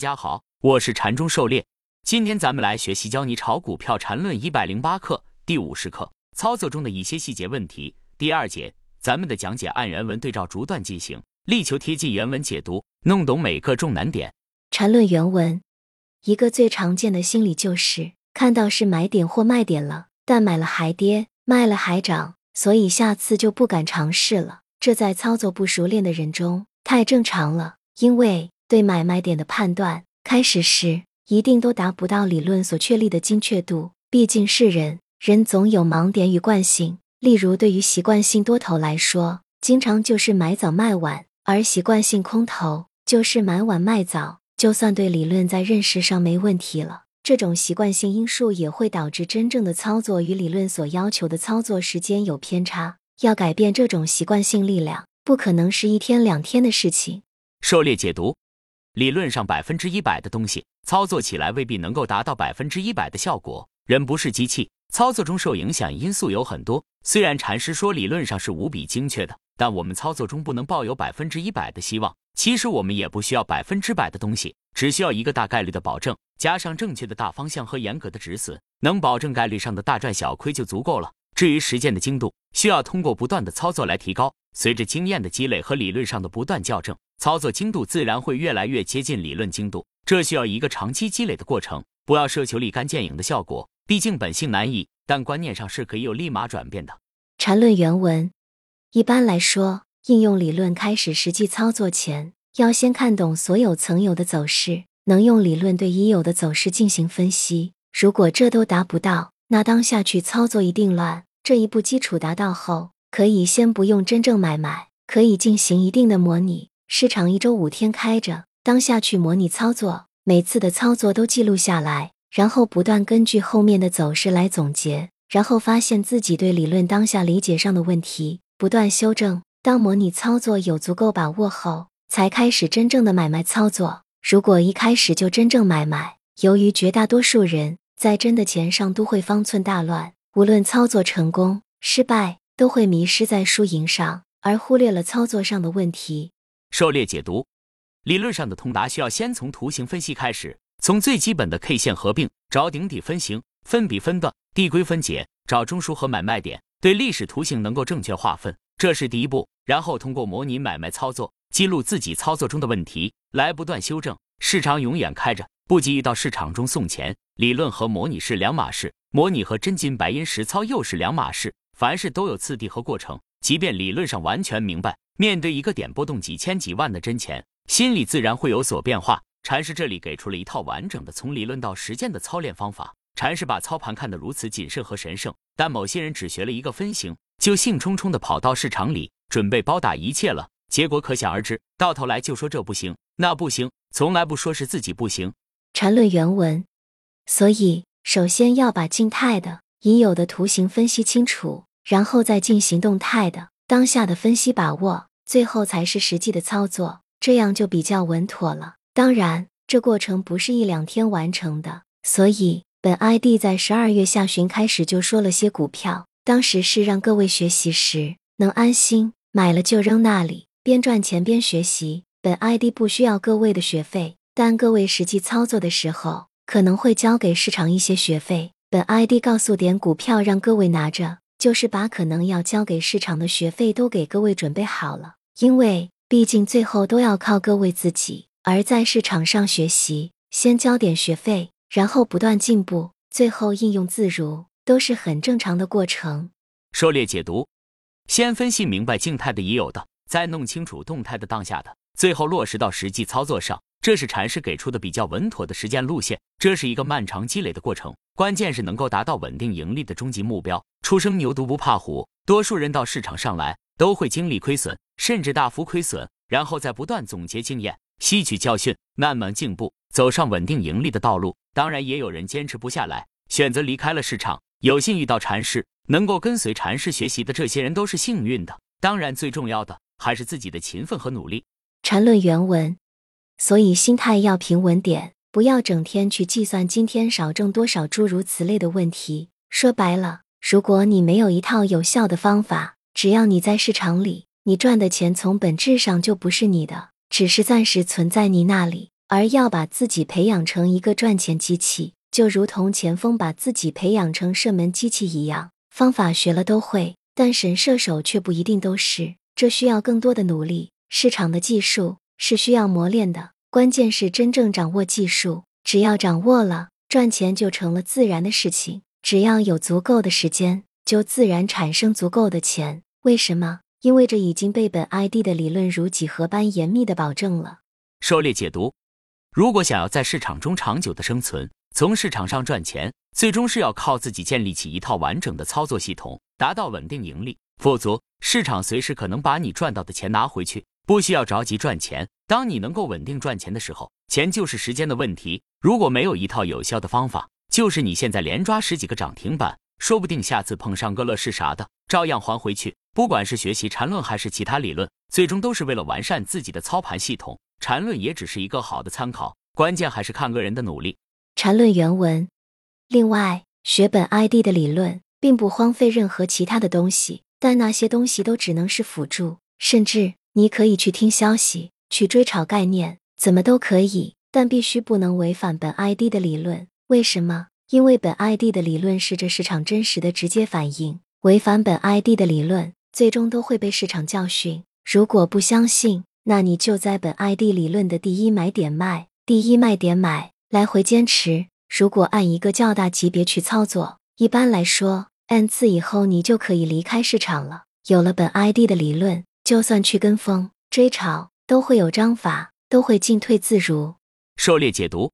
大家好，我是禅中狩猎。今天咱们来学习教你炒股票禅论一百零八课第五十课操作中的一些细节问题。第二节，咱们的讲解按原文对照逐段进行，力求贴近原文解读，弄懂每个重难点。禅论原文，一个最常见的心理就是看到是买点或卖点了，但买了还跌，卖了还涨，所以下次就不敢尝试了。这在操作不熟练的人中太正常了，因为。对买卖点的判断，开始时一定都达不到理论所确立的精确度。毕竟是人，人总有盲点与惯性。例如，对于习惯性多头来说，经常就是买早卖晚；而习惯性空头就是买晚卖早。就算对理论在认识上没问题了，这种习惯性因素也会导致真正的操作与理论所要求的操作时间有偏差。要改变这种习惯性力量，不可能是一天两天的事情。狩猎解读。理论上百分之一百的东西，操作起来未必能够达到百分之一百的效果。人不是机器，操作中受影响因素有很多。虽然禅师说理论上是无比精确的，但我们操作中不能抱有百分之一百的希望。其实我们也不需要百分之百的东西，只需要一个大概率的保证，加上正确的大方向和严格的止损，能保证概率上的大赚小亏就足够了。至于实践的精度，需要通过不断的操作来提高。随着经验的积累和理论上的不断校正。操作精度自然会越来越接近理论精度，这需要一个长期积累的过程。不要奢求立竿见影的效果，毕竟本性难移，但观念上是可以有立马转变的。禅论原文：一般来说，应用理论开始实际操作前，要先看懂所有曾有的走势，能用理论对已有的走势进行分析。如果这都达不到，那当下去操作一定乱。这一步基础达到后，可以先不用真正买卖，可以进行一定的模拟。市场一周五天开着，当下去模拟操作，每次的操作都记录下来，然后不断根据后面的走势来总结，然后发现自己对理论当下理解上的问题，不断修正。当模拟操作有足够把握后，才开始真正的买卖操作。如果一开始就真正买卖，由于绝大多数人在真的钱上都会方寸大乱，无论操作成功失败，都会迷失在输赢上，而忽略了操作上的问题。狩猎解读，理论上的通达需要先从图形分析开始，从最基本的 K 线合并，找顶底分型，分笔分段，递归分解，找中枢和买卖点，对历史图形能够正确划分，这是第一步。然后通过模拟买卖操作，记录自己操作中的问题，来不断修正。市场永远开着，不急于到市场中送钱。理论和模拟是两码事，模拟和真金白银实操又是两码事。凡事都有次第和过程，即便理论上完全明白。面对一个点波动几千几万的真钱，心里自然会有所变化。禅师这里给出了一套完整的从理论到实践的操练方法。禅师把操盘看得如此谨慎和神圣，但某些人只学了一个分型，就兴冲冲地跑到市场里准备包打一切了，结果可想而知。到头来就说这不行，那不行，从来不说是自己不行。禅论原文，所以首先要把静态的已有的图形分析清楚，然后再进行动态的当下的分析把握。最后才是实际的操作，这样就比较稳妥了。当然，这过程不是一两天完成的，所以本 ID 在十二月下旬开始就说了些股票，当时是让各位学习时能安心买了就扔那里，边赚钱边学习。本 ID 不需要各位的学费，但各位实际操作的时候可能会交给市场一些学费。本 ID 告诉点股票让各位拿着，就是把可能要交给市场的学费都给各位准备好了。因为毕竟最后都要靠各位自己，而在市场上学习，先交点学费，然后不断进步，最后应用自如，都是很正常的过程。狩猎解读，先分析明白静态的已有的，再弄清楚动态的当下的，最后落实到实际操作上，这是禅师给出的比较稳妥的实践路线。这是一个漫长积累的过程，关键是能够达到稳定盈利的终极目标。初生牛犊不怕虎，多数人到市场上来。都会经历亏损，甚至大幅亏损，然后再不断总结经验，吸取教训，慢慢进步，走上稳定盈利的道路。当然，也有人坚持不下来，选择离开了市场。有幸遇到禅师，能够跟随禅师学习的这些人都是幸运的。当然，最重要的还是自己的勤奋和努力。禅论原文，所以心态要平稳点，不要整天去计算今天少挣多少，诸如此类的问题。说白了，如果你没有一套有效的方法。只要你在市场里，你赚的钱从本质上就不是你的，只是暂时存在你那里，而要把自己培养成一个赚钱机器，就如同前锋把自己培养成射门机器一样。方法学了都会，但神射手却不一定都是。这需要更多的努力。市场的技术是需要磨练的，关键是真正掌握技术。只要掌握了，赚钱就成了自然的事情。只要有足够的时间，就自然产生足够的钱。为什么？因为这已经被本 ID 的理论如几何般严密的保证了。狩猎解读：如果想要在市场中长久的生存，从市场上赚钱，最终是要靠自己建立起一套完整的操作系统，达到稳定盈利。否则，市场随时可能把你赚到的钱拿回去。不需要着急赚钱，当你能够稳定赚钱的时候，钱就是时间的问题。如果没有一套有效的方法，就是你现在连抓十几个涨停板，说不定下次碰上个乐视啥的，照样还回去。不管是学习缠论还是其他理论，最终都是为了完善自己的操盘系统。缠论也只是一个好的参考，关键还是看个人的努力。缠论原文。另外，学本 ID 的理论，并不荒废任何其他的东西，但那些东西都只能是辅助。甚至你可以去听消息，去追炒概念，怎么都可以，但必须不能违反本 ID 的理论。为什么？因为本 ID 的理论是这市场真实的直接反应。违反本 ID 的理论，最终都会被市场教训。如果不相信，那你就在本 ID 理论的第一买点卖，第一卖点买，来回坚持。如果按一个较大级别去操作，一般来说，n 次以后你就可以离开市场了。有了本 ID 的理论，就算去跟风追炒，都会有章法，都会进退自如。狩猎解读，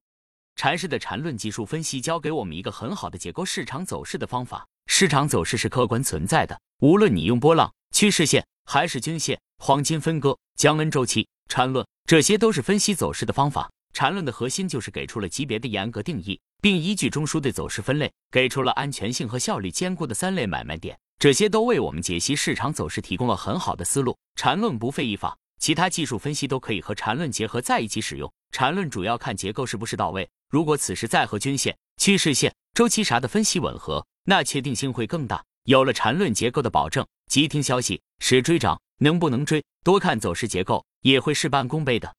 禅师的缠论技术分析教给我们一个很好的解构市场走势的方法。市场走势是客观存在的，无论你用波浪、趋势线还是均线。黄金分割、江恩周期、缠论，这些都是分析走势的方法。缠论的核心就是给出了级别的严格定义，并依据中枢对走势分类，给出了安全性和效率兼顾的三类买卖点。这些都为我们解析市场走势提供了很好的思路。缠论不费一法，其他技术分析都可以和缠论结合在一起使用。缠论主要看结构是不是到位，如果此时再和均线、趋势线、周期啥的分析吻合，那确定性会更大。有了缠论结构的保证，急听消息时追涨。能不能追？多看走势结构也会事半功倍的。